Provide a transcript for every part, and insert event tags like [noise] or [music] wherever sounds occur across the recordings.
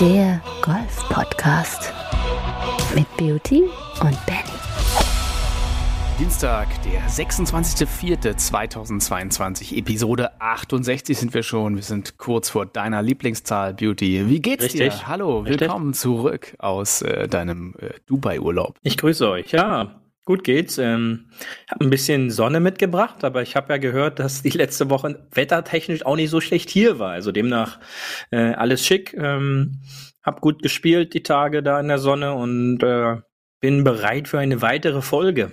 Der Golf-Podcast mit Beauty und Benny. Dienstag, der 26.04.2022, Episode 68 sind wir schon. Wir sind kurz vor deiner Lieblingszahl, Beauty. Wie geht's Richtig. dir? Hallo, Richtig. willkommen zurück aus äh, deinem äh, Dubai-Urlaub. Ich grüße euch. Ja, gut geht's. Ähm, hab ein bisschen Sonne mitgebracht, aber ich habe ja gehört, dass die letzte Woche wettertechnisch auch nicht so schlecht hier war. Also demnach äh, alles schick. Ähm, hab gut gespielt die Tage da in der Sonne und äh, bin bereit für eine weitere Folge.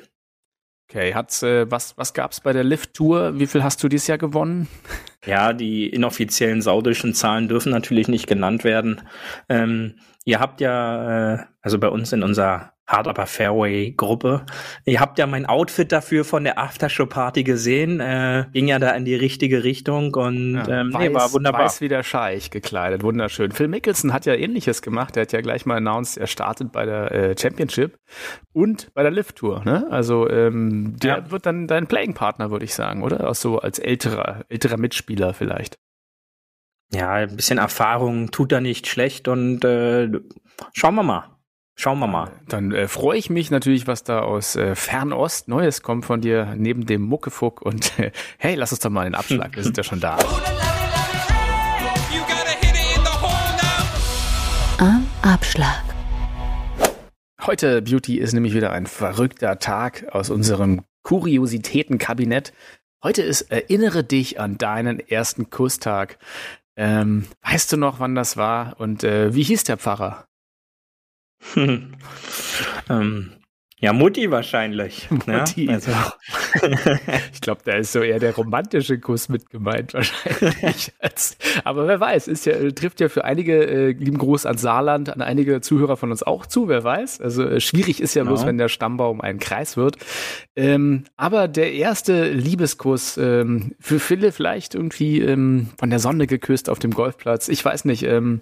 Okay, hat's, äh, was, was gab's bei der Lift-Tour? Wie viel hast du dieses Jahr gewonnen? Ja, die inoffiziellen saudischen Zahlen dürfen natürlich nicht genannt werden. Ähm, ihr habt ja, äh, also bei uns in unserer Hard Upper Fairway Gruppe, ihr habt ja mein Outfit dafür von der Aftershow Party gesehen. Äh, ging ja da in die richtige Richtung und ähm, nee, war wunderbar. Weiß wie der Scheich gekleidet, wunderschön. Phil Mickelson hat ja ähnliches gemacht. Er hat ja gleich mal announced, er startet bei der äh, Championship und bei der Lift-Tour. Ne? Also ähm, der Ja. wird dann dein Playing-Partner, würde ich sagen, oder? Auch so als älterer, älterer Mitspieler vielleicht. Ja, ein bisschen Erfahrung tut da nicht schlecht und äh, schauen wir mal. Schauen wir mal. Dann äh, freue ich mich natürlich, was da aus äh, Fernost Neues kommt von dir, neben dem Muckefuck. Und äh, [laughs] hey, lass uns doch mal den Abschlag, wir sind ja schon da. [laughs] Am Abschlag. Heute, Beauty, ist nämlich wieder ein verrückter Tag aus unserem Kuriositätenkabinett. Heute ist Erinnere dich an deinen ersten Kusstag. Ähm, weißt du noch, wann das war? Und äh, wie hieß der Pfarrer? [laughs] ähm, ja, Mutti wahrscheinlich. [laughs] Mutti. Ja? Also, [laughs] Ich glaube, da ist so eher der romantische Kuss mit gemeint wahrscheinlich. [laughs] Als, aber wer weiß, ist ja, trifft ja für einige, äh, lieben Gruß an Saarland, an einige Zuhörer von uns auch zu, wer weiß. Also äh, schwierig ist ja Genau. bloß, wenn der Stammbaum ein Kreis wird. Ähm, aber der erste Liebeskuss, ähm, für viele vielleicht irgendwie ähm, von der Sonne geküsst auf dem Golfplatz. Ich weiß nicht, ähm,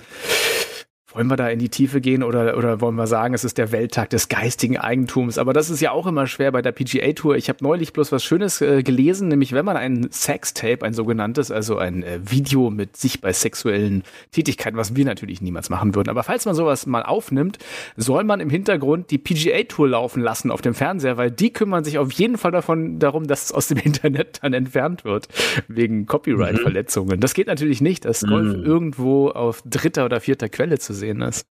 wollen wir da in die Tiefe gehen oder, oder wollen wir sagen, es ist der Welttag des geistigen Eigentums? Aber das ist ja auch immer schwer bei der PGA Tour. Ich habe neulich bloß was Schönes äh, gelesen, nämlich wenn man ein Sextape, ein sogenanntes, also ein äh, Video mit sich bei sexuellen Tätigkeiten, was wir natürlich niemals machen würden. Aber falls man sowas mal aufnimmt, soll man im Hintergrund die PGA Tour laufen lassen auf dem Fernseher, weil die kümmern sich auf jeden Fall davon darum, dass es aus dem [laughs] Internet dann entfernt wird wegen Copyright-Verletzungen. Das geht natürlich nicht, dass Golf Mhm. irgendwo auf dritter oder vierter Quelle zu sehen ist.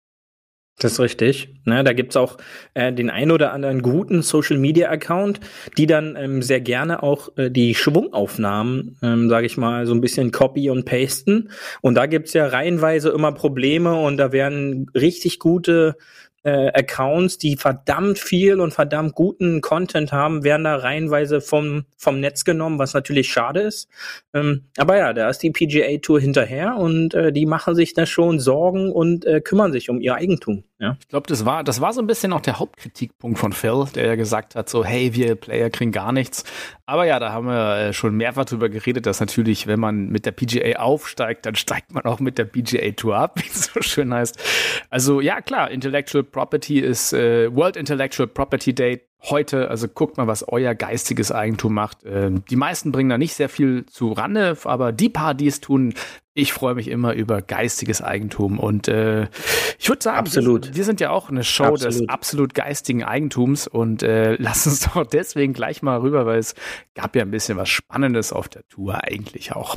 Das ist richtig. Ne, da gibt's auch äh, den ein oder anderen guten Social Media Account, die dann ähm, sehr gerne auch äh, die Schwungaufnahmen, ähm, sage ich mal, so ein bisschen copy und pasten. Und da gibt's ja reihenweise immer Probleme und da werden richtig gute äh, Accounts, die verdammt viel und verdammt guten Content haben, werden da reihenweise vom, vom Netz genommen, was natürlich schade ist. Ähm, aber ja, da ist die PGA Tour hinterher und äh, die machen sich da schon Sorgen und äh, kümmern sich um ihr Eigentum. Ja. Ich glaube, das war, das war so ein bisschen auch der Hauptkritikpunkt von Phil, der ja gesagt hat, so, hey, wir Player kriegen gar nichts. Aber ja, da haben wir äh, schon mehrfach drüber geredet, dass natürlich, wenn man mit der PGA aufsteigt, dann steigt man auch mit der PGA Tour ab, [laughs] wie es so schön heißt. Also ja, klar, Intellectual Property ist äh, World Intellectual Property Day heute. Also guckt mal, was euer geistiges Eigentum macht. Ähm, die meisten bringen da nicht sehr viel zu Rande, aber die paar, die es tun, ich freue mich immer über geistiges Eigentum. Und äh, ich würde sagen, Absolut. Wir, wir sind ja auch eine Show des Absolut. absolut geistigen Eigentums und äh, lass uns [laughs] doch deswegen gleich mal rüber, weil es gab ja ein bisschen was Spannendes auf der Tour eigentlich auch.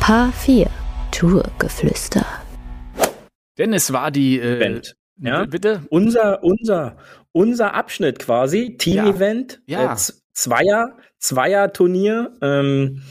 Paar 4. Tourgeflüster. Denn es war die äh, Event. Ja. Bitte? Unser, unser, unser Abschnitt quasi, Team-Event, Ja. äh, Z- Zweier, Zweier-Turnier. Ähm,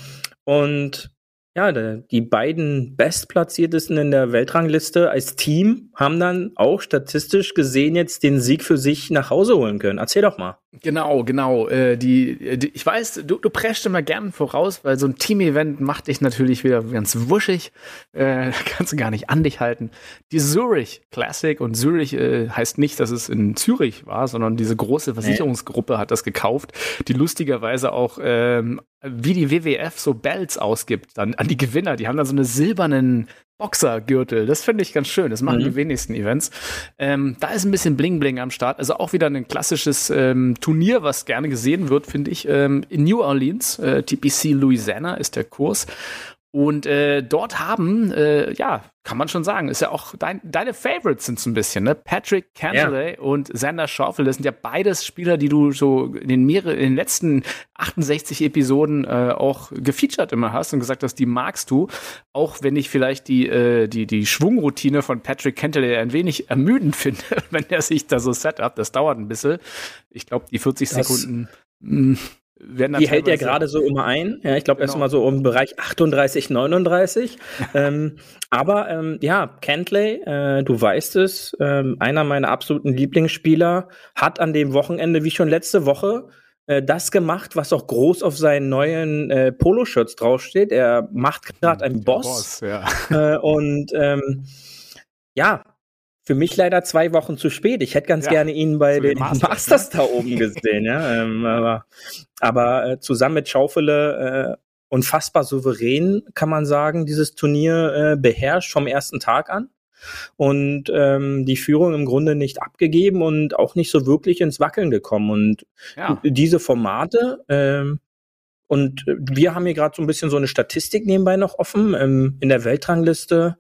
und ja, die beiden Bestplatziertesten in der Weltrangliste als Team haben dann auch statistisch gesehen jetzt den Sieg für sich nach Hause holen können. Erzähl doch mal. Genau, genau. Äh, die, die, ich weiß, du, du preschst immer gern voraus, weil so ein Team-Event macht dich natürlich wieder ganz wuschig. Äh, [laughs] kannst du gar nicht an dich halten. Die Zurich Classic und Zurich äh, heißt nicht, dass es in Zürich war, sondern diese große Versicherungsgruppe hat das gekauft, die lustigerweise auch ähm, wie die WWF so Bells ausgibt dann an die Gewinner. Die haben dann so eine silbernen Boxergürtel. Das finde ich ganz schön. Das machen Mhm. die wenigsten Events. Ähm, da ist ein bisschen Bling Bling am Start. Also auch wieder ein klassisches ähm, Turnier, was gerne gesehen wird, finde ich. Ähm, in New Orleans, äh, TPC Louisiana ist der Kurs. Und äh, dort haben, äh, ja, kann man schon sagen, ist ja auch dein, deine Favorites sind so ein bisschen, ne? Patrick Cantley und Xander Schaufel, das sind ja beides Spieler, die du so in den, mehrere, in den letzten 68 Episoden äh, auch gefeatured immer hast und gesagt hast, die magst du, auch wenn ich vielleicht die, äh, die, die Schwungroutine von Patrick Cantley ein wenig ermüdend [laughs] finde, wenn er sich da so setup, das dauert ein bisschen. Ich glaube, die 40 Das- Sekunden dann Die hält er teilweise- gerade so immer ein. Ja, ich glaube, ist Genau. immer so im Bereich 38, 39. [laughs] ähm, aber ähm, ja, Cantley, äh, du weißt es, ähm, einer meiner absoluten Lieblingsspieler, hat an dem Wochenende, wie schon letzte Woche, äh, das gemacht, was auch groß auf seinen neuen äh, Poloshirts draufsteht. Er macht gerade einen Der Boss. ja. Äh, und ähm, ja, für mich leider zwei Wochen zu spät. Ich hätte ganz Ja, gerne ihn bei den den Masters, Masters, ne? da oben [laughs] gesehen, ja. Ähm, aber aber äh, zusammen mit Schaufele äh, unfassbar souverän, kann man sagen, dieses Turnier äh, beherrscht vom ersten Tag an. Und ähm, die Führung im Grunde nicht abgegeben und auch nicht so wirklich ins Wackeln gekommen. Und ja. diese Formate. Ähm, und äh, wir haben hier gerade so ein bisschen so eine Statistik nebenbei noch offen. Ähm, in der Weltrangliste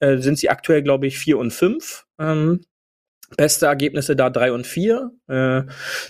äh, sind sie aktuell, glaube ich, vier und fünf. Ähm, beste Ergebnisse da drei und vier. Äh,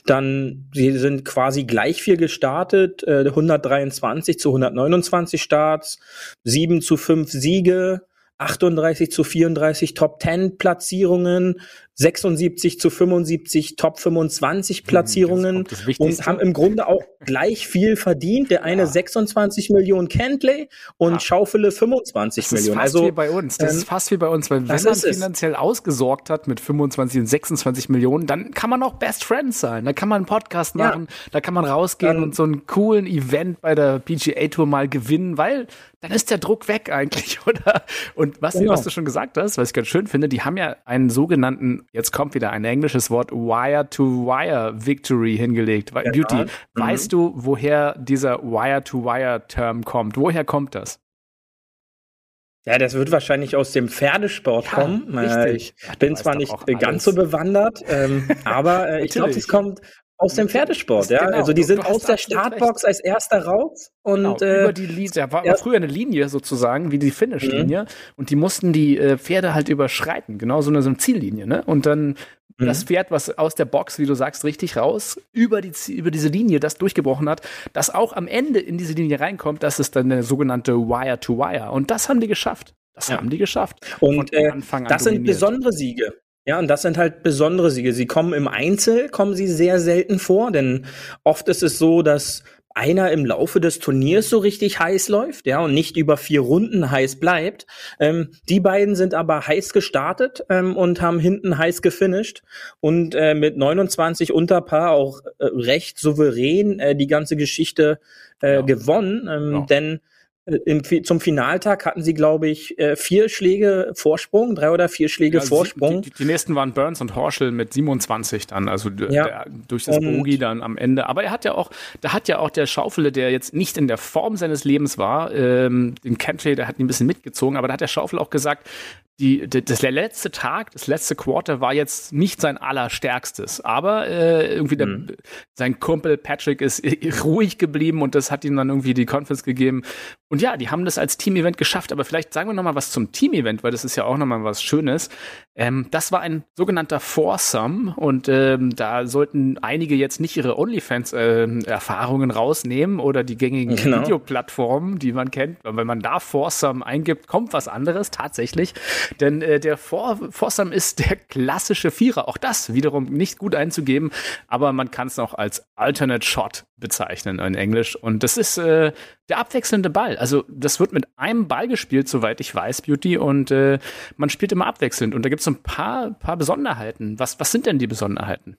dann sie sind quasi gleich viel gestartet. Äh, 123 zu 129 Starts, 7 zu 5 Siege. 38 zu 34 Top 10 Platzierungen, 76 zu 75 Top 25 Platzierungen Das ist auch das Wichtigste. und haben im Grunde auch [laughs] gleich viel verdient. Der eine Ja. 26 Millionen Kentley und Ja. Schaufele 25 Das ist Millionen. fast Also wie bei uns. Das ähm, ist fast wie bei uns, weil wenn das man ist es. finanziell ausgesorgt hat mit 25 und 26 Millionen, dann kann man auch Best Friends sein. Da kann man einen Podcast Ja. machen, da kann man rausgehen Dann- und so einen coolen Event bei der PGA Tour mal gewinnen, weil dann ist der Druck weg eigentlich, [laughs] oder? Und was, Genau. was du schon gesagt hast, was ich ganz schön finde, die haben ja einen sogenannten, jetzt kommt wieder ein englisches Wort, Wire-to-Wire-Victory hingelegt. Genau. Beauty, Mhm. weißt du, woher dieser Wire-to-Wire-Term kommt? Woher kommt das? Ja, das wird wahrscheinlich aus dem Pferdesport Ja, kommen. Äh, richtig. ich bin zwar nicht ganz alles. so bewandert, ähm, [laughs] aber äh, ich glaube, es kommt aus dem Pferdesport. Ja, Genau, also die sind aus der Startbox als erster raus und Genau, äh, über die Linie, da war, ja. früher eine Linie sozusagen, wie die Finish-Linie, und die mussten die äh, Pferde halt überschreiten, genau so eine, so eine Ziellinie, ne? Und dann Mhm. das Pferd, was aus der Box, wie du sagst, richtig raus, über, die, über diese Linie, das durchgebrochen hat, das auch am Ende in diese Linie reinkommt, das ist dann der sogenannte Wire-to-Wire. Und das haben die geschafft. Das Ja. haben die geschafft. Und äh, das sind dominiert. besondere Siege. Ja, und das sind halt besondere Siege. Sie kommen im Einzel, kommen sie sehr selten vor, denn oft ist es so, dass einer im Laufe des Turniers so richtig heiß läuft, ja, und nicht über vier Runden heiß bleibt. Ähm, die beiden sind aber heiß gestartet ähm, und haben hinten heiß gefinisht und äh, mit 29 Unterpaar auch äh, recht souverän äh, die ganze Geschichte äh, Ja. gewonnen, ähm, Ja. denn im, zum Finaltag hatten sie, glaube ich, äh, vier Schläge Vorsprung, drei oder vier Schläge Ja, Vorsprung. Die, die nächsten waren Burns und Horschel mit 27 dann, also Ja. der, durch das Bogie dann am Ende. Aber er hat ja auch, da hat ja auch der Schaufele, der jetzt nicht in der Form seines Lebens war, ähm, den Cantley, der hat ihn ein bisschen mitgezogen, aber da hat der Schaufel auch gesagt, die, das, der letzte Tag, das letzte Quarter war jetzt nicht sein allerstärkstes, aber äh, irgendwie der, Mhm. sein Kumpel Patrick ist ruhig geblieben und das hat ihm dann irgendwie die Confidence gegeben. Und ja, die haben das als Team-Event geschafft, aber vielleicht sagen wir noch mal was zum Team-Event, weil das ist ja auch noch mal was Schönes. Ähm, das war ein sogenannter Foursome und ähm, da sollten einige jetzt nicht ihre OnlyFans-Erfahrungen rausnehmen oder die gängigen Genau. Videoplattformen, die man kennt. Wenn man da Foursome eingibt, kommt was anderes tatsächlich. Denn äh, der Four Foursome ist der klassische Vierer. Auch das wiederum nicht gut einzugeben, aber man kann es noch als Alternate Shot bezeichnen in Englisch. Und das ist äh, der abwechselnde Ball. Also das wird mit einem Ball gespielt, soweit ich weiß, Beauty. Und äh, man spielt immer abwechselnd. Und da gibt es so ein paar, paar Besonderheiten. Was, was sind denn die Besonderheiten?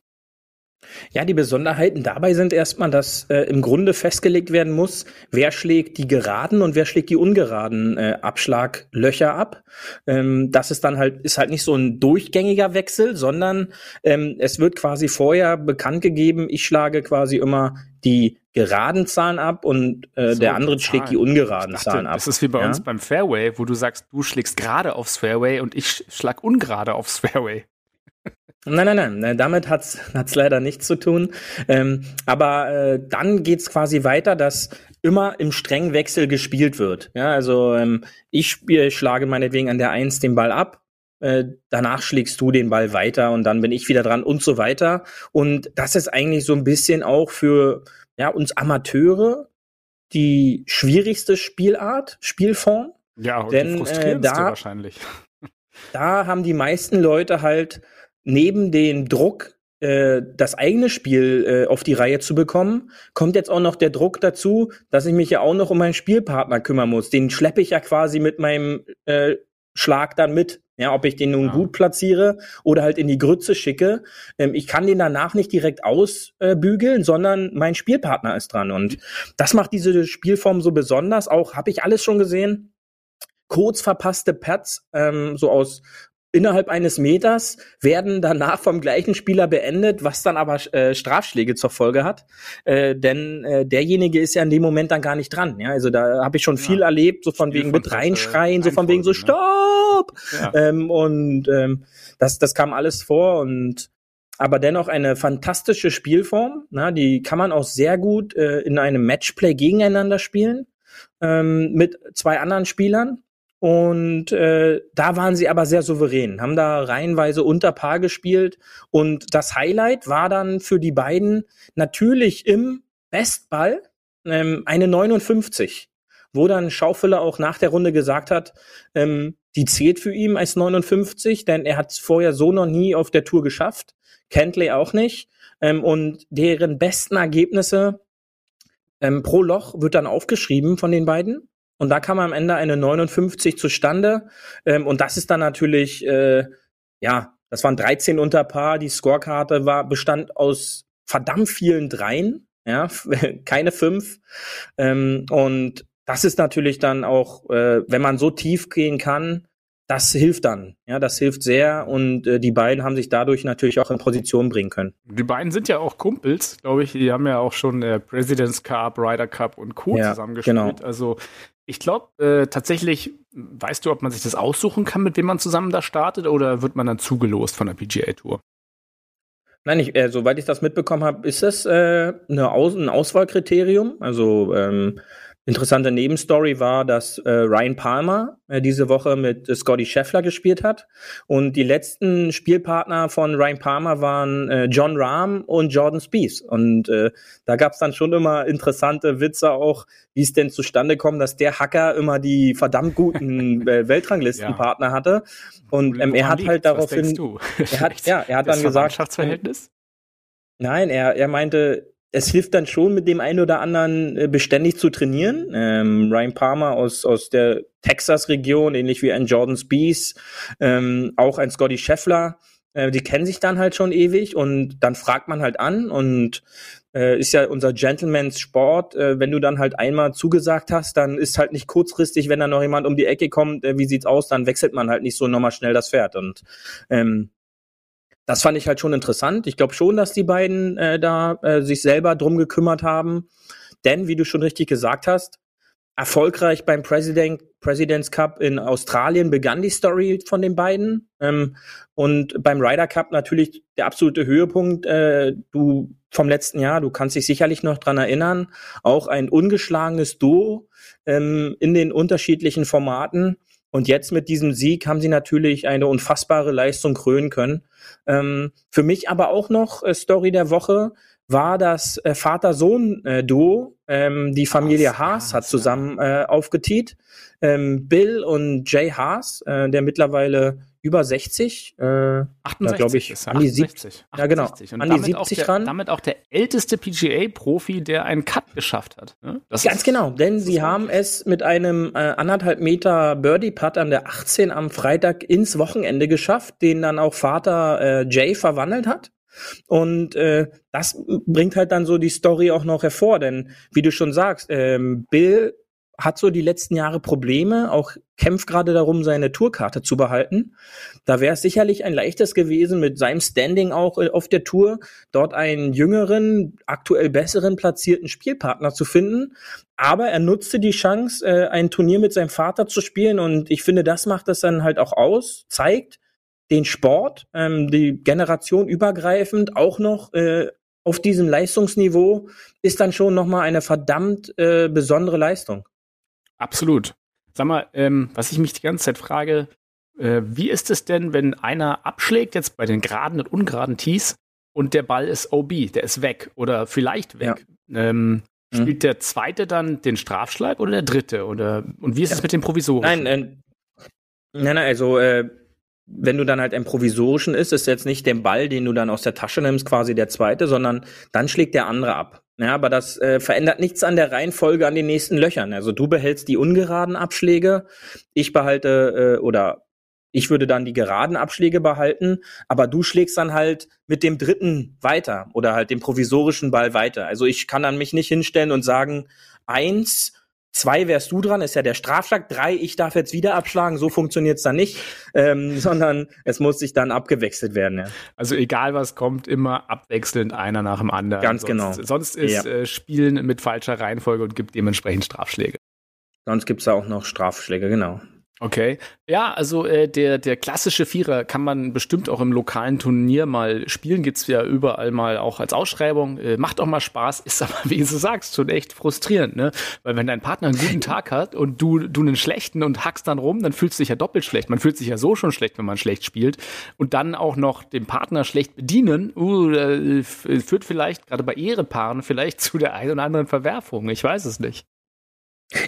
Ja, die Besonderheiten dabei sind erstmal, dass äh, im Grunde festgelegt werden muss, wer schlägt die geraden und wer schlägt die ungeraden äh, Abschlaglöcher ab. Ähm, das ist dann halt, ist halt nicht so ein durchgängiger Wechsel, sondern ähm, es wird quasi vorher bekannt gegeben, ich schlage quasi immer die geraden Zahlen ab und äh, So, der andere die schlägt die Zahlen. ungeraden dachte, Zahlen ab. das ist wie bei ja? uns beim Fairway, wo du sagst, du schlägst gerade aufs Fairway und ich schlag ungerade aufs Fairway. Nein, nein, nein, nein, damit hat's [laughs] hat's leider nichts zu tun. Ähm, aber äh, dann geht's quasi weiter, dass immer im strengen Wechsel gespielt wird. Ja, also ähm, ich spiel, schlage meinetwegen an der Eins den Ball ab, äh, danach schlägst du den Ball weiter und dann bin ich wieder dran und so weiter. Und das ist eigentlich so ein bisschen auch für ja, uns Amateure die schwierigste Spielart, Spielform. Ja, und Denn, die äh, frustrierendste da- wahrscheinlich. [laughs] Da haben die meisten Leute halt neben dem Druck, äh, das eigene Spiel äh, auf die Reihe zu bekommen, kommt jetzt auch noch der Druck dazu, dass ich mich ja auch noch um meinen Spielpartner kümmern muss. Den schleppe ich ja quasi mit meinem äh, Schlag dann mit. Ja, ob ich den nun Ja. gut platziere oder halt in die Grütze schicke. Ähm, ich kann den danach nicht direkt ausbügeln, sondern mein Spielpartner ist dran. Und das macht diese Spielform so besonders. Auch habe ich alles schon gesehen. Kurz verpasste Pads, ähm, so aus innerhalb eines Meters, werden danach vom gleichen Spieler beendet, was dann aber äh, Strafschläge zur Folge hat. Äh, denn äh, derjenige ist ja in dem Moment dann gar nicht dran. Ja, also da habe ich schon Ja. viel erlebt, so von Spiel wegen von mit äh, reinschreien, so von wegen so Reihenfolge, Stopp! Ja. Ähm, und ähm, das, das kam alles vor und aber dennoch eine fantastische Spielform. Na, die kann man auch sehr gut äh, in einem Matchplay gegeneinander spielen ähm, mit zwei anderen Spielern. Und äh, da waren sie aber sehr souverän, haben da reihenweise unter Paar gespielt. Und das Highlight war dann für die beiden natürlich im Bestball ähm, eine 59, wo dann Schaufeler auch nach der Runde gesagt hat, ähm, die zählt für ihn als 59, denn er hat es vorher so noch nie auf der Tour geschafft. Kentley auch nicht. Ähm, und deren besten Ergebnisse ähm, pro Loch wird dann aufgeschrieben von den beiden. Und da kam am Ende eine 59 zustande. Ähm, und das ist dann natürlich, äh, ja, das waren 13 unter Paar. Die Scorekarte war, bestand aus verdammt vielen Dreien. Ja, [laughs] keine fünf. Ähm, und das ist natürlich dann auch, äh, wenn man so tief gehen kann, das hilft dann. Ja, das hilft sehr. Und äh, die beiden haben sich dadurch natürlich auch in Position bringen können. Die beiden sind ja auch Kumpels, glaube ich. Die haben ja auch schon äh, President's Cup, Ryder Cup und Co. Ja, zusammengespielt. genau. Also ich glaube äh, tatsächlich, weißt du, ob man sich das aussuchen kann, mit wem man zusammen da startet, oder wird man dann zugelost von der PGA Tour? Nein, ich, äh, soweit ich das mitbekommen habe, ist das äh, eine Aus ein Auswahlkriterium. Also ähm, interessante Nebenstory war, dass äh, Ryan Palmer äh, diese Woche mit äh, Scotty Scheffler gespielt hat. Und die letzten Spielpartner von Ryan Palmer waren äh, John Rahm und Jordan Spieth. Und äh, da gab es dann schon immer interessante Witze auch, wie es denn zustande kommt, dass der Hacker immer die verdammt guten [laughs] äh, Weltranglistenpartner hatte. Und ähm, er hat halt daraufhin er hat, [laughs] ja, er hat das dann gesagt? Nein, er, er meinte, es hilft dann schon, mit dem einen oder anderen äh, beständig zu trainieren. Ähm, Ryan Palmer aus, aus der Texas-Region, ähnlich wie ein Jordan Spieth, ähm, auch ein Scotty Scheffler, äh, die kennen sich dann halt schon ewig und dann fragt man halt an und äh, ist ja unser Gentleman's Sport. Äh, wenn du dann halt einmal zugesagt hast, dann ist halt nicht kurzfristig, wenn da noch jemand um die Ecke kommt, äh, wie sieht's aus, dann wechselt man halt nicht so nochmal schnell das Pferd und ähm, das fand ich halt schon interessant. Ich glaube schon, dass die beiden äh, da äh, sich selber drum gekümmert haben. Denn, wie du schon richtig gesagt hast, erfolgreich beim President, President's Cup in Australien begann die Story von den beiden. Ähm, und beim Ryder Cup natürlich der absolute Höhepunkt. Äh, du vom letzten Jahr, du kannst dich sicherlich noch dran erinnern, auch ein ungeschlagenes Duo ähm, in den unterschiedlichen Formaten. Und jetzt mit diesem Sieg haben sie natürlich eine unfassbare Leistung krönen können. Ähm, für mich aber auch noch äh, Story der Woche war das äh, Vater-Sohn-Duo. ähm, die Familie Haas, Haas, hat zusammen äh, aufgetiet. Ähm, Bill und Jay Haas, äh, der mittlerweile über 60, äh, 68 glaub ich, ist an die 68. Ja, genau. 68. Und An die damit auch 70 der, ran. Damit auch der älteste PGA-Profi, der einen Cut geschafft hat. ne? Ganz ist- genau, denn sie haben es mit einem äh, anderthalb Meter Birdie-Putt an der 18 am Freitag ins Wochenende geschafft, den dann auch Vater äh, Jay verwandelt hat. Und äh, das bringt halt dann so die Story auch noch hervor, denn wie du schon sagst, ähm, Bill hat so die letzten Jahre Probleme, auch kämpft gerade darum, seine Tourkarte zu behalten. Da wäre es sicherlich ein leichtes gewesen, mit seinem Standing auch äh, auf der Tour, dort einen jüngeren, aktuell besseren platzierten Spielpartner zu finden. Aber er nutzte die Chance, äh, ein Turnier mit seinem Vater zu spielen und ich finde, das macht es dann halt auch aus, zeigt den Sport, ähm, die Generation übergreifend auch noch äh, auf diesem Leistungsniveau ist dann schon nochmal eine verdammt äh, besondere Leistung. Absolut. Sag mal, ähm, was ich mich die ganze Zeit frage, äh, wie ist es denn, wenn einer abschlägt, jetzt bei den geraden und ungeraden Tees, und der Ball ist OB, der ist weg oder vielleicht weg? Ähm, Mhm. spielt der zweite dann den Strafschlag oder der dritte? Oder, und wie ist es mit dem Provisorischen? Nein, äh, nein, nein, also äh, wenn du dann halt einen provisorischen ist, ist jetzt nicht der Ball, den du dann aus der Tasche nimmst, quasi der zweite, sondern dann schlägt der andere ab. Ja, aber das äh, verändert nichts an der Reihenfolge an den nächsten Löchern. Also du behältst die ungeraden Abschläge, ich behalte äh, oder ich würde dann die geraden Abschläge behalten, aber du schlägst dann halt mit dem dritten weiter oder halt dem provisorischen Ball weiter. Also ich kann dann mich nicht hinstellen und sagen, eins, zwei wärst du dran, ist ja der Strafschlag, drei, ich darf jetzt wieder abschlagen, so funktioniert's dann nicht, ähm, [laughs] sondern es muss sich dann abgewechselt werden. Ja. Also egal was kommt, immer abwechselnd einer nach dem anderen. Ganz sonst, genau. Sonst ist Ja. äh, Spielen mit falscher Reihenfolge und gibt dementsprechend Strafschläge. Sonst gibt's da auch noch Strafschläge, genau. Okay. Ja, also äh, der, der klassische Vierer kann man bestimmt auch im lokalen Turnier mal spielen. Gibt's ja überall mal auch als Ausschreibung. Äh, macht auch mal Spaß, ist aber, wie du sagst, schon echt frustrierend, ne? Weil wenn dein Partner einen guten Tag hat und du, du einen schlechten und hackst dann rum, dann fühlst du dich ja doppelt schlecht. Man fühlt sich ja so schon schlecht, wenn man schlecht spielt. Und dann auch noch den Partner schlecht bedienen, uh, äh, führt vielleicht, gerade bei Ehepaaren, vielleicht [laughs] zu der einen oder anderen Verwerfung. Ich weiß es nicht.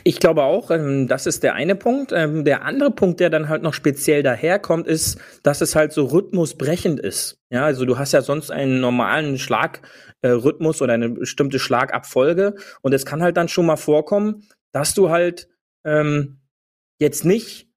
Ich glaube auch, ähm, das ist der eine Punkt. Ähm, der andere Punkt, der dann halt noch speziell daherkommt, ist, dass es halt so rhythmusbrechend ist. Ja, also du hast ja sonst einen normalen Schlagrhythmus äh, oder eine bestimmte Schlagabfolge und es kann halt dann schon mal vorkommen, dass du halt ähm, jetzt nicht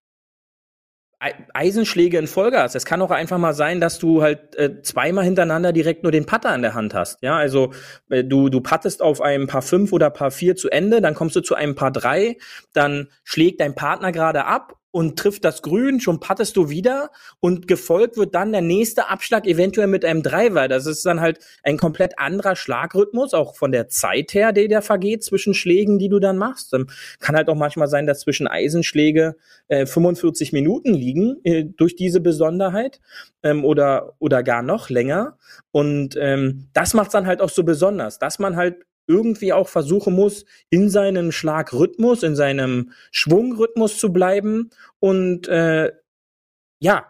Eisenschläge in Folge hast. Es kann auch einfach mal sein, dass du halt äh, zweimal hintereinander direkt nur den Putter in der Hand hast. Ja, also äh, du du puttest auf einem Paar 5 oder Paar 4 zu Ende, dann kommst du zu einem Paar 3, dann schlägt dein Partner gerade ab und trifft das Grün, schon puttest du wieder und gefolgt wird dann der nächste Abschlag eventuell mit einem Driver. Das ist dann halt ein komplett anderer Schlagrhythmus, auch von der Zeit her, der der vergeht zwischen Schlägen, die du dann machst. Ähm, kann halt auch manchmal sein, dass zwischen Eisenschläge äh, 45 Minuten liegen äh, durch diese Besonderheit ähm, oder oder gar noch länger. Und ähm, das macht dann halt auch so besonders, dass man halt irgendwie auch versuchen muss, in seinem Schlagrhythmus, in seinem Schwungrhythmus zu bleiben. Und äh, ja,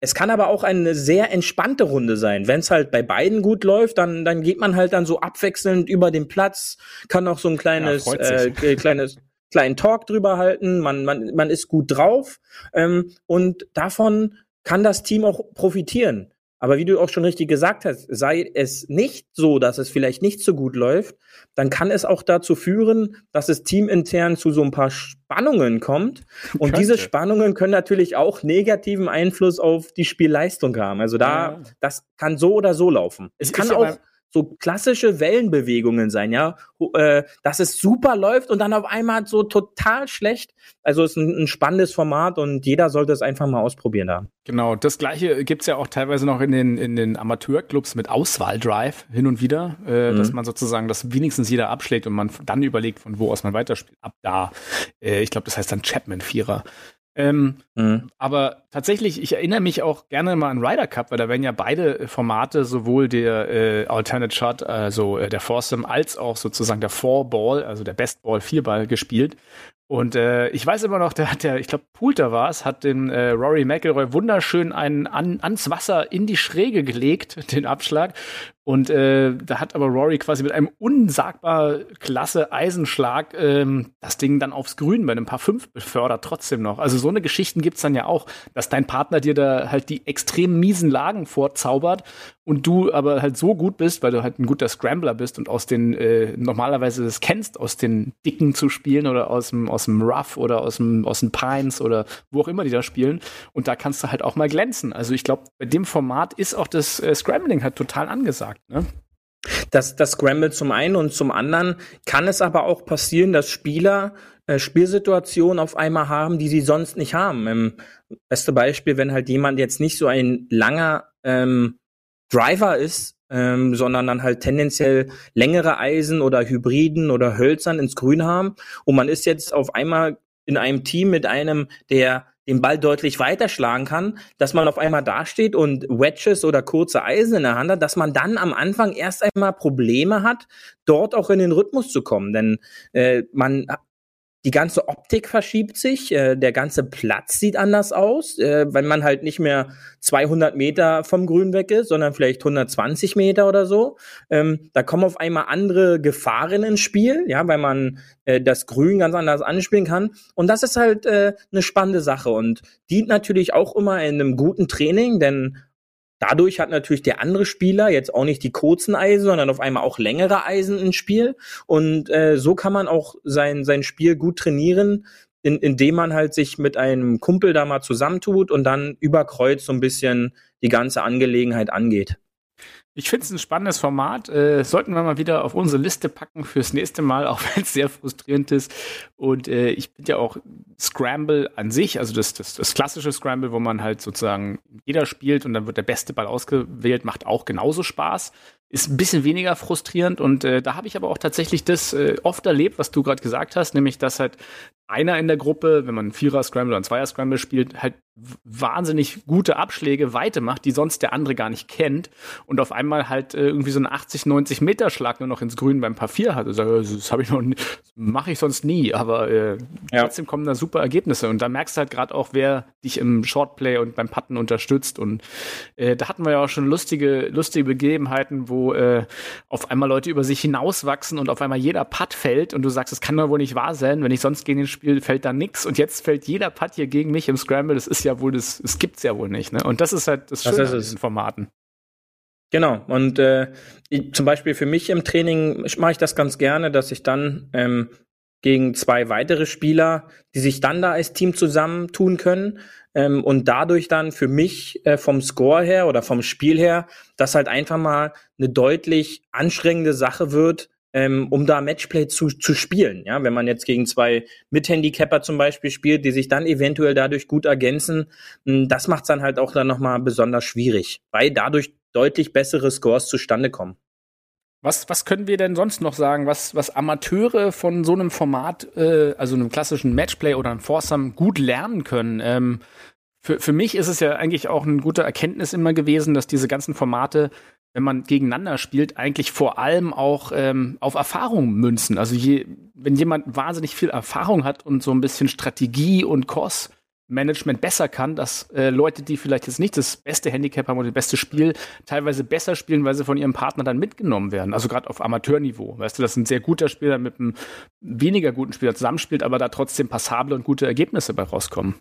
es kann aber auch eine sehr entspannte Runde sein. Wenn es halt bei beiden gut läuft, dann, dann geht man halt dann so abwechselnd über den Platz, kann auch so ein kleines, freut äh, äh, kleines kleinen Talk drüber halten, man, man, man ist gut drauf ähm, und davon kann das Team auch profitieren. Aber wie du auch schon richtig gesagt hast, sei es nicht so, dass es vielleicht nicht so gut läuft, dann kann es auch dazu führen, dass es teamintern zu so ein paar Spannungen kommt. Und Könnte. diese Spannungen können natürlich auch negativen Einfluss auf die Spielleistung haben. Also da, Ja. das kann so oder so laufen. Es Es kann auch so klassische Wellenbewegungen sein, ja, äh, dass es super läuft und dann auf einmal so total schlecht. Also es ist ein, ein spannendes Format und jeder sollte es einfach mal ausprobieren da. Genau, das gleiche gibt's ja auch teilweise noch in den, in den Amateurclubs mit Auswahldrive hin und wieder, äh, Mhm. dass man sozusagen das wenigstens jeder abschlägt und man dann überlegt, von wo aus man weiterspielt. Ab da. Äh, ich glaube, das heißt dann Chapman-Vierer. Ähm, Mhm. aber tatsächlich, ich erinnere mich auch gerne mal an Ryder Cup, weil da werden ja beide Formate, sowohl der äh, Alternate Shot, also äh, der Foursome, als auch sozusagen der Four Ball, also der Best Ball Vierball gespielt. Und äh, ich weiß immer noch, der hat ja, ich glaube, Poulter war es, hat den äh, Rory McIlroy wunderschön einen an, ans Wasser in die Schräge gelegt, [laughs] den Abschlag. Und äh, da hat aber Rory quasi mit einem unsagbar klasse Eisenschlag ähm, das Ding dann aufs Grün bei einem Paar 5 befördert trotzdem noch. Also so eine Geschichten gibt's dann ja auch, dass dein Partner dir da halt die extrem miesen Lagen vorzaubert und du aber halt so gut bist, weil du halt ein guter Scrambler bist und aus den äh, normalerweise das kennst, aus den Dicken zu spielen oder aus dem aus dem Rough oder aus dem aus den Pines oder wo auch immer die da spielen und da kannst du halt auch mal glänzen. Also ich glaube, bei dem Format ist auch das äh, Scrambling halt total angesagt, ne? Das, das Scramble zum einen und zum anderen kann es aber auch passieren, dass Spieler äh, Spielsituationen auf einmal haben, die sie sonst nicht haben. Ähm, beste Beispiel, wenn halt jemand jetzt nicht so ein langer ähm, Driver ist, ähm, sondern dann halt tendenziell längere Eisen oder Hybriden oder Hölzern ins Grün haben und man ist jetzt auf einmal in einem Team mit einem, der den Ball deutlich weiter schlagen kann, dass man auf einmal dasteht und Wedges oder kurze Eisen in der Hand hat, dass man dann am Anfang erst einmal Probleme hat, dort auch in den Rhythmus zu kommen. Denn äh, man die ganze Optik verschiebt sich, äh, der ganze Platz sieht anders aus, äh, wenn man halt nicht mehr 200 Meter vom Grün weg ist, sondern vielleicht 120 Meter oder so. Ähm, da kommen auf einmal andere Gefahren ins Spiel, ja, weil man äh, das Grün ganz anders anspielen kann. Und das ist halt äh, eine spannende Sache und dient natürlich auch immer in einem guten Training, denn Dadurch hat natürlich der andere Spieler jetzt auch nicht die kurzen Eisen, sondern auf einmal auch längere Eisen ins Spiel. Und äh, so kann man auch sein, sein Spiel gut trainieren, in, indem man halt sich mit einem Kumpel da mal zusammentut und dann über Kreuz so ein bisschen die ganze Angelegenheit angeht. Ich finde es ein spannendes Format. Äh, sollten wir mal wieder auf unsere Liste packen fürs nächste Mal, [laughs] auch wenn es sehr frustrierend ist. Und äh, ich finde ja auch Scramble an sich, also das, das, das klassische Scramble, wo man halt sozusagen jeder spielt und dann wird der beste Ball ausgewählt, macht auch genauso Spaß. Ist ein bisschen weniger frustrierend und äh, da habe ich aber auch tatsächlich das äh, oft erlebt, was du gerade gesagt hast, nämlich dass halt einer in der Gruppe, wenn man einen Vierer-Scramble oder einen Zweier-Scramble spielt, halt wahnsinnig gute Abschläge, Weite macht, die sonst der andere gar nicht kennt und auf einmal halt äh, irgendwie so einen 80, 90 Meter Schlag nur noch ins Grün beim Paar 4 hat. Also, das habe ich noch mache ich sonst nie, aber äh, ja. trotzdem kommen da super Ergebnisse und da merkst du halt gerade auch, wer dich im Shortplay und beim Putten unterstützt und äh, da hatten wir ja auch schon lustige, lustige Begebenheiten, wo äh, auf einmal Leute über sich hinauswachsen und auf einmal jeder Putt fällt und du sagst, das kann doch wohl nicht wahr sein, wenn ich sonst gegen den Spiel fällt da nix und jetzt fällt jeder Putt hier gegen mich im Scramble, das ist ja wohl, das, das gibt's ja wohl nicht, ne? Und das ist halt das, das Schöne an diesen Formaten. Genau, und äh, ich, zum Beispiel für mich im Training mache ich das ganz gerne, dass ich dann ähm, gegen zwei weitere Spieler, die sich dann da als Team zusammentun können ähm, und dadurch dann für mich äh, vom Score her oder vom Spiel her, das halt einfach mal eine deutlich anstrengende Sache wird, ähm, um da Matchplay zu, zu spielen. Ja, wenn man jetzt gegen zwei Mithandicapper zum Beispiel spielt, die sich dann eventuell dadurch gut ergänzen, hm, das macht es dann halt auch dann nochmal besonders schwierig, weil dadurch deutlich bessere Scores zustande kommen. Was, was können wir denn sonst noch sagen, was, was Amateure von so einem Format, äh, also einem klassischen Matchplay oder einem Foursome gut lernen können? Ähm, für, für mich ist es ja eigentlich auch eine gute Erkenntnis immer gewesen, dass diese ganzen Formate wenn man gegeneinander spielt, eigentlich vor allem auch ähm, auf Erfahrung münzen. Also je, wenn jemand wahnsinnig viel Erfahrung hat und so ein bisschen Strategie und Kurs Management besser kann, dass äh, Leute, die vielleicht jetzt nicht das beste Handicap haben oder das beste Spiel, teilweise besser spielen, weil sie von ihrem Partner dann mitgenommen werden. Also gerade auf Amateurniveau. Weißt du, dass ein sehr guter Spieler mit einem weniger guten Spieler zusammenspielt, aber da trotzdem passable und gute Ergebnisse bei rauskommen.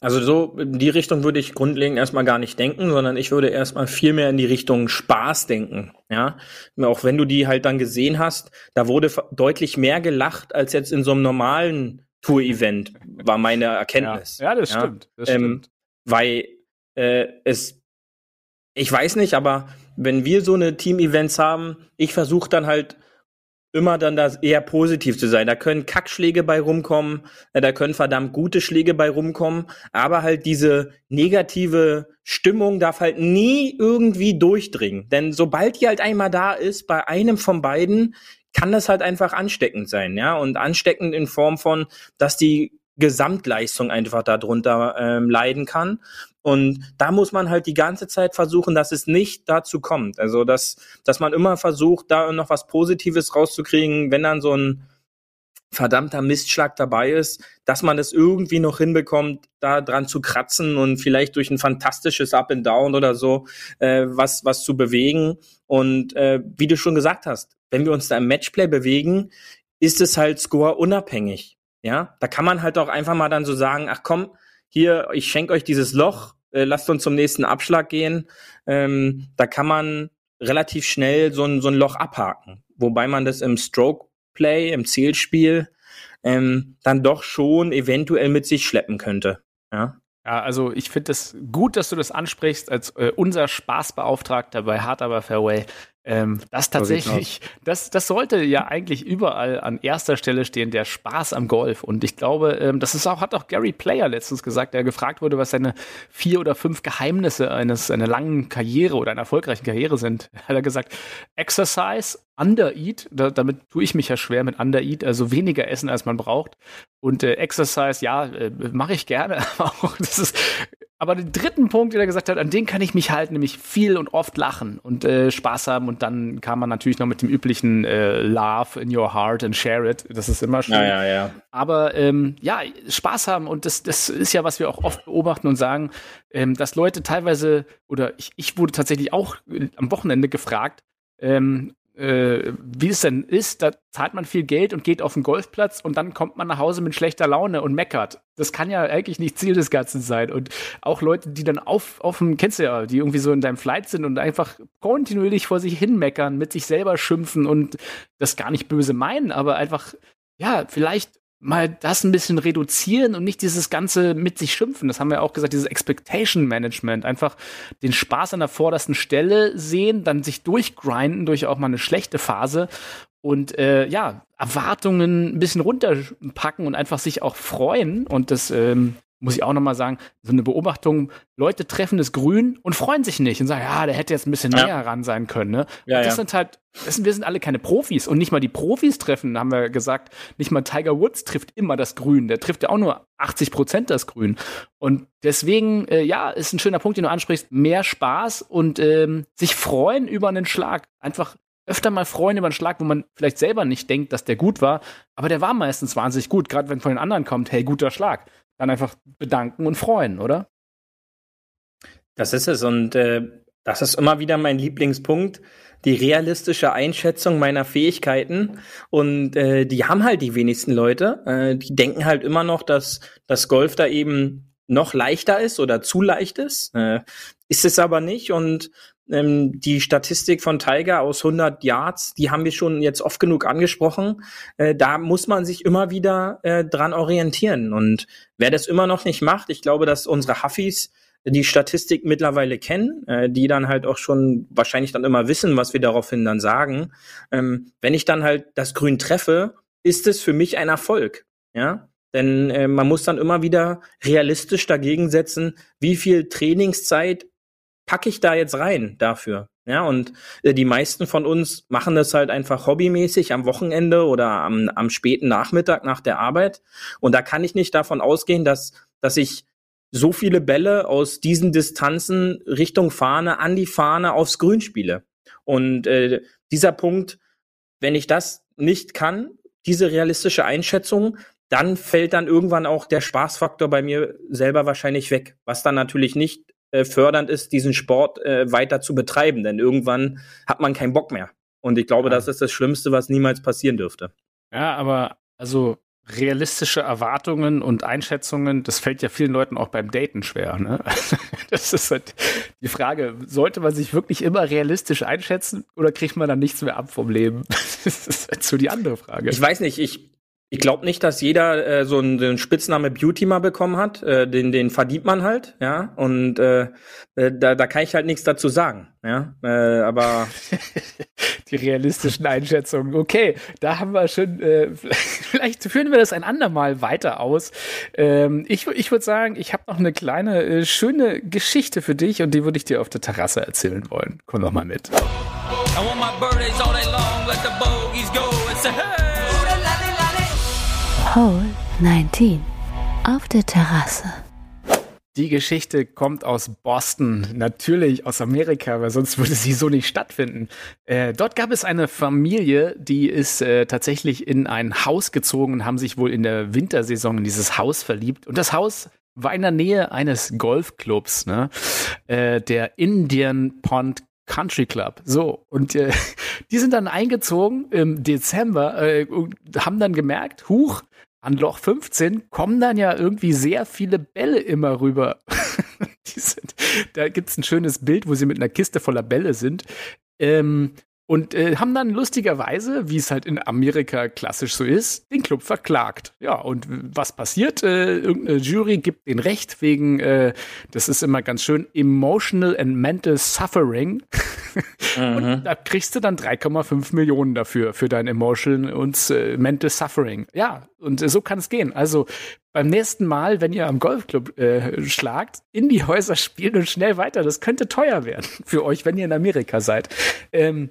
Also so in die Richtung würde ich grundlegend erstmal gar nicht denken, sondern ich würde erstmal viel mehr in die Richtung Spaß denken. Ja, auch wenn du die halt dann gesehen hast, da wurde deutlich mehr gelacht als jetzt in so einem normalen Tour-Event, war meine Erkenntnis. Ja, ja das ja? stimmt. Das ähm, stimmt. Weil äh, es, ich weiß nicht, aber wenn wir so eine Team-Events haben, ich versuche dann halt immer dann das eher positiv zu sein. Da können Kackschläge bei rumkommen, äh, da können verdammt gute Schläge bei rumkommen, aber halt diese negative Stimmung darf halt nie irgendwie durchdringen. Denn sobald die halt einmal da ist, bei einem von beiden, kann das halt einfach ansteckend sein, ja. Und ansteckend in Form von, dass die Gesamtleistung einfach darunter ähm, leiden kann. Und da muss man halt die ganze Zeit versuchen, dass es nicht dazu kommt. Also, dass, dass man immer versucht, da noch was Positives rauszukriegen, wenn dann so ein verdammter Mistschlag dabei ist, dass man es irgendwie noch hinbekommt, da dran zu kratzen und vielleicht durch ein fantastisches Up and Down oder so äh, was was zu bewegen. Und äh, wie du schon gesagt hast, wenn wir uns da im Matchplay bewegen, ist es halt Score unabhängig. Ja, da kann man halt auch einfach mal dann so sagen, ach komm, hier, ich schenke euch dieses Loch, äh, lasst uns zum nächsten Abschlag gehen. Ähm, da kann man relativ schnell so ein, so ein Loch abhaken. Wobei man das im Stroke Play, im Zielspiel, ähm, dann doch schon eventuell mit sich schleppen könnte. Ja. Ja, also ich finde es gut, dass du das ansprichst als äh, unser Spaßbeauftragter bei Hard Aber Fairway. Ähm, das tatsächlich, das, das sollte ja eigentlich überall an erster Stelle stehen, der Spaß am Golf. Und ich glaube, ähm, das ist auch, hat auch Gary Player letztens gesagt, der gefragt wurde, was seine vier oder fünf Geheimnisse eines einer langen Karriere oder einer erfolgreichen Karriere sind. [laughs] Hat er gesagt, Exercise, Under-Eat, da, damit tue ich mich ja schwer mit Under-Eat, also weniger essen, als man braucht. Und äh, Exercise, ja, äh, mache ich gerne, [laughs] aber auch das ist aber den dritten Punkt, den er gesagt hat, an den kann ich mich halten, nämlich viel und oft lachen und äh, Spaß haben. Und dann kam man natürlich noch mit dem üblichen äh, Love in your heart and share it. Das ist immer schön. Ja, ja, ja. Aber ähm, ja, Spaß haben und das, das ist ja, was wir auch oft beobachten und sagen, ähm, dass Leute teilweise, oder ich, ich wurde tatsächlich auch äh, am Wochenende gefragt, ähm, äh, wie es denn ist, da zahlt man viel Geld und geht auf den Golfplatz und dann kommt man nach Hause mit schlechter Laune und meckert. Das kann ja eigentlich nicht Ziel des Ganzen sein. Und auch Leute, die dann auf, auf dem, kennst du ja, die irgendwie so in deinem Flight sind und einfach kontinuierlich vor sich hin meckern, mit sich selber schimpfen und das gar nicht böse meinen, aber einfach, ja, vielleicht mal das ein bisschen reduzieren und nicht dieses ganze mit sich schimpfen. Das haben wir auch gesagt, dieses Expectation Management. Einfach den Spaß an der vordersten Stelle sehen, dann sich durchgrinden durch auch mal eine schlechte Phase und äh, ja, Erwartungen ein bisschen runterpacken und einfach sich auch freuen. Und das ähm, muss ich auch nochmal sagen, so eine Beobachtung, Leute treffen das Grün und freuen sich nicht und sagen, ja, der hätte jetzt ein bisschen Ja. näher ran sein können. Ne? Ja, das ja. sind halt, das wir sind alle keine Profis und nicht mal die Profis treffen, haben wir gesagt, nicht mal Tiger Woods trifft immer das Grün, der trifft ja auch nur 80 Prozent das Grün. Und deswegen, äh, ja, ist ein schöner Punkt, den du ansprichst, mehr Spaß und ähm, sich freuen über einen Schlag. Einfach öfter mal freuen über einen Schlag, wo man vielleicht selber nicht denkt, dass der gut war, aber der war meistens wahnsinnig gut, gerade wenn von den anderen kommt, hey, guter Schlag. Dann einfach bedanken und freuen, oder? Das ist es und äh, das ist immer wieder mein Lieblingspunkt, die realistische Einschätzung meiner Fähigkeiten und äh, die haben halt die wenigsten Leute. Äh, die denken halt immer noch, dass das Golf da eben noch leichter ist oder zu leicht ist. Äh, ist es aber nicht und ähm, die Statistik von Tiger aus 100 Yards, die haben wir schon jetzt oft genug angesprochen. Äh, da muss man sich immer wieder äh, dran orientieren. Und wer das immer noch nicht macht, ich glaube, dass unsere Huffis die Statistik mittlerweile kennen, äh, die dann halt auch schon wahrscheinlich dann immer wissen, was wir daraufhin dann sagen. Ähm, wenn ich dann halt das Grün treffe, ist es für mich ein Erfolg. Ja, denn äh, man muss dann immer wieder realistisch dagegen setzen, wie viel Trainingszeit packe ich da jetzt rein dafür. Ja, und äh, die meisten von uns machen das halt einfach hobbymäßig am Wochenende oder am, am späten Nachmittag nach der Arbeit. Und da kann ich nicht davon ausgehen, dass, dass ich so viele Bälle aus diesen Distanzen Richtung Fahne an die Fahne aufs Grün spiele. Und äh, dieser Punkt, wenn ich das nicht kann, diese realistische Einschätzung, dann fällt dann irgendwann auch der Spaßfaktor bei mir selber wahrscheinlich weg, was dann natürlich nicht äh, fördernd ist, diesen Sport äh, weiter zu betreiben, denn irgendwann hat man keinen Bock mehr. Und ich glaube, Ja. das ist das Schlimmste, was niemals passieren dürfte. Ja, aber also realistische Erwartungen und Einschätzungen, das fällt ja vielen Leuten auch beim Daten schwer. Ne? [laughs] Das ist halt die Frage, sollte man sich wirklich immer realistisch einschätzen oder kriegt man dann nichts mehr ab vom Leben? [laughs] Das ist halt so die andere Frage. Ich weiß nicht, ich, ich glaube nicht, dass jeder äh, so einen, den Spitzname Beauty mal bekommen hat. Äh, den, den verdient man halt, ja. Und äh, äh, da, da kann ich halt nichts dazu sagen, ja. Äh, aber [laughs] die realistischen Einschätzungen. Okay, da haben wir schon, äh, [laughs] vielleicht führen wir das ein andermal weiter aus. Ähm, ich ich würde sagen, ich habe noch eine kleine, äh, schöne Geschichte für dich und die würde ich dir auf der Terrasse erzählen wollen. Komm doch mal mit. I want my birthdays all Hole 19 auf der Terrasse. Die Geschichte kommt aus Boston, natürlich aus Amerika, weil sonst würde sie so nicht stattfinden. Äh, dort gab es eine Familie, die ist äh, tatsächlich in ein Haus gezogen und haben sich wohl in der Wintersaison in dieses Haus verliebt. Und das Haus war in der Nähe eines Golfclubs, ne? äh, der Indian Pond Country Club. So, und äh, [laughs] die sind dann eingezogen im Dezember äh, und haben dann gemerkt, huch, an Loch 15 kommen dann ja irgendwie sehr viele Bälle immer rüber. [laughs] sind, da gibt's ein schönes Bild, wo sie mit einer Kiste voller Bälle sind. Ähm, und äh, haben dann lustigerweise, wie es halt in Amerika klassisch so ist, den Club verklagt. Ja, und was passiert? Äh, irgendeine Jury gibt den Recht wegen, äh, das ist immer ganz schön, emotional and mental suffering. [laughs] Und da kriegst du dann 3,5 Millionen dafür, für dein emotional und äh, mental suffering. Ja, und äh, so kann es gehen. Also beim nächsten Mal, wenn ihr am Golfclub äh, schlagt, in die Häuser spielen und schnell weiter. Das könnte teuer werden [laughs] für euch, wenn ihr in Amerika seid. Ähm,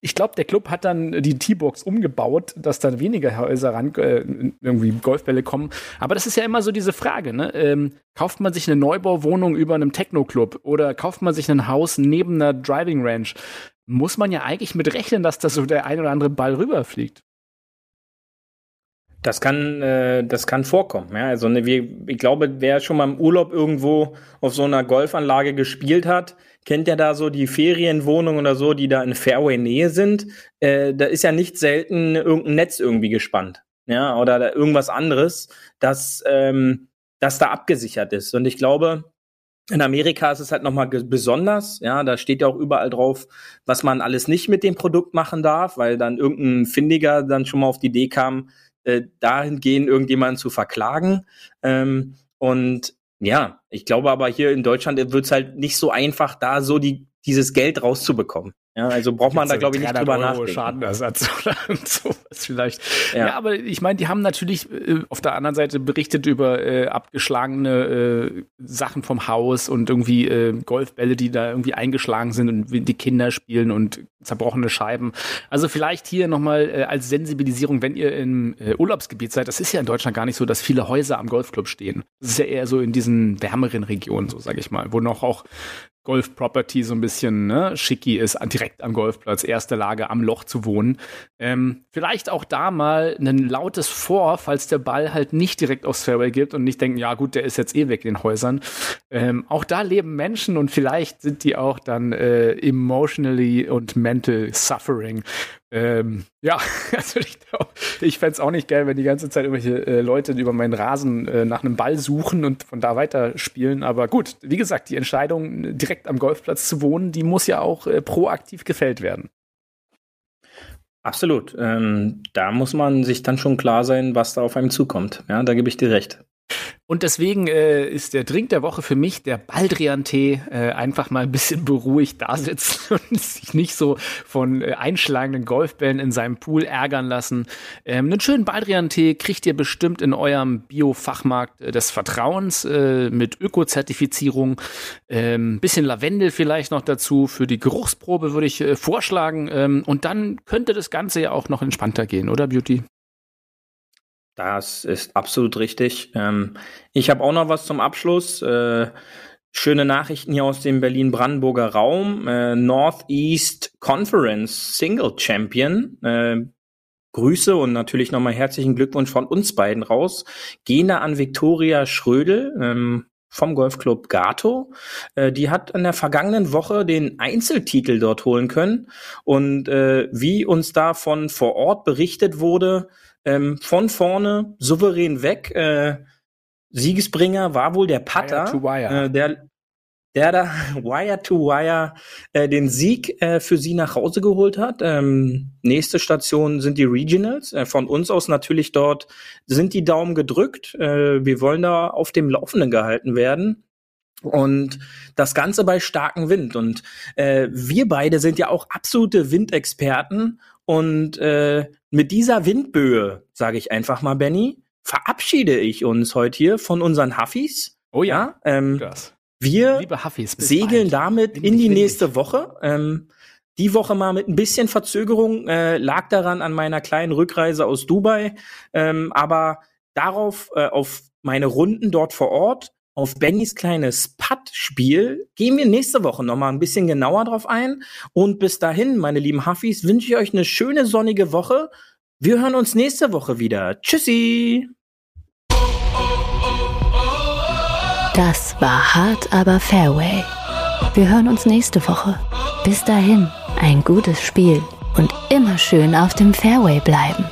ich glaube, der Club hat dann die T-Box umgebaut, dass dann weniger Häuser ran äh, irgendwie Golfbälle kommen. Aber das ist ja immer so diese Frage, ne? Ähm, kauft man sich eine Neubauwohnung über einem Techno-Club oder kauft man sich ein Haus neben einer Driving Ranch? Muss man ja eigentlich mit rechnen, dass da so der ein oder andere Ball rüberfliegt. Das kann, äh, das kann vorkommen. Ja? Also ne, wir, ich glaube, wer schon mal im Urlaub irgendwo auf so einer Golfanlage gespielt hat, kennt ja da so die Ferienwohnungen oder so, die da in Fairway-Nähe sind. Äh, da ist ja nicht selten irgendein Netz irgendwie gespannt. Ja, oder irgendwas anderes, das, ähm, das da abgesichert ist. Und ich glaube, in Amerika ist es halt nochmal besonders, ja, da steht ja auch überall drauf, was man alles nicht mit dem Produkt machen darf, weil dann irgendein Findiger dann schon mal auf die Idee kam, äh, dahingehend irgendjemanden zu verklagen. Ähm, und ja, ich glaube aber hier in Deutschland wird es halt nicht so einfach, da so die, dieses Geld rauszubekommen. Ja, also braucht man da, glaube ich, nicht drüber Euro nachdenken. Schadenersatz [laughs] oder sowas vielleicht. Ja. ja, aber ich meine, die haben natürlich äh, auf der anderen Seite berichtet über äh, abgeschlagene äh, Sachen vom Haus und irgendwie äh, Golfbälle, die da irgendwie eingeschlagen sind und die Kinder spielen und zerbrochene Scheiben. Also vielleicht hier nochmal äh, als Sensibilisierung, wenn ihr im äh, Urlaubsgebiet seid, das ist ja in Deutschland gar nicht so, dass viele Häuser am Golfclub stehen. Das ist ja eher so in diesen wärmeren Regionen, so sage ich mal, wo noch auch Golf-Property so ein bisschen ne, schicki ist, direkt am Golfplatz, erste Lage am Loch zu wohnen. Ähm, vielleicht auch da mal ein lautes Vor, falls der Ball halt nicht direkt aufs Fairway gibt und nicht denken, ja gut, der ist jetzt eh weg in den Häusern. Ähm, auch da leben Menschen und vielleicht sind die auch dann äh, emotionally und mental suffering ähm, ja, [laughs] also ich, ich fände es auch nicht geil, wenn die ganze Zeit irgendwelche äh, Leute über meinen Rasen äh, nach einem Ball suchen und von da weiter spielen. Aber gut, wie gesagt, die Entscheidung, direkt am Golfplatz zu wohnen, die muss ja auch äh, proaktiv gefällt werden. Absolut. Ähm, da muss man sich dann schon klar sein, was da auf einem zukommt. Ja, da gebe ich dir recht. Und deswegen äh, ist der Drink der Woche für mich der Baldrian-Tee. Äh, einfach mal ein bisschen beruhigt da sitzen [laughs] und sich nicht so von äh, einschlagenden Golfbällen in seinem Pool ärgern lassen. Ähm, einen schönen Baldrian-Tee kriegt ihr bestimmt in eurem Bio-Fachmarkt äh, des Vertrauens äh, mit Öko-Zertifizierung. Ähm, bisschen Lavendel vielleicht noch dazu. Für die Geruchsprobe würde ich äh, vorschlagen. Ähm, und dann könnte das Ganze ja auch noch entspannter gehen, oder Beauty? Das ist absolut richtig. Ähm, ich habe auch noch was zum Abschluss. Äh, schöne Nachrichten hier aus dem Berlin-Brandenburger Raum. Äh, Northeast Conference Single Champion. Äh, Grüße und natürlich nochmal herzlichen Glückwunsch von uns beiden raus. Gehen da an Viktoria Schrödel. Ähm, vom Golfclub Gato. Äh, die hat in der vergangenen Woche den Einzeltitel dort holen können. Und äh, wie uns da von vor Ort berichtet wurde, ähm, von vorne souverän weg. Äh, Siegesbringer war wohl der Putter, wire wire. Äh, der der da [laughs] Wire to Wire äh, den Sieg äh, für sie nach Hause geholt hat. Ähm, nächste Station sind die Regionals. Äh, von uns aus natürlich dort sind die Daumen gedrückt. Äh, wir wollen da auf dem Laufenden gehalten werden. Und das Ganze bei starkem Wind. Und äh, wir beide sind ja auch absolute Windexperten. Und äh, mit dieser Windböe, sage ich einfach mal, Benny, verabschiede ich uns heute hier von unseren Huffis. Oh ja, ja ähm, wir Huffis, segeln bald. damit in die nächste Woche. Ähm, die Woche mal mit ein bisschen Verzögerung äh, lag daran an meiner kleinen Rückreise aus Dubai, ähm, aber darauf äh, auf meine Runden dort vor Ort auf Bennys kleines Putt-Spiel gehen wir nächste Woche noch mal ein bisschen genauer drauf ein. Und bis dahin, meine lieben Huffis, wünsche ich euch eine schöne sonnige Woche. Wir hören uns nächste Woche wieder. Tschüssi! Das war hart, aber Fairway. Wir hören uns nächste Woche. Bis dahin, ein gutes Spiel und immer schön auf dem Fairway bleiben.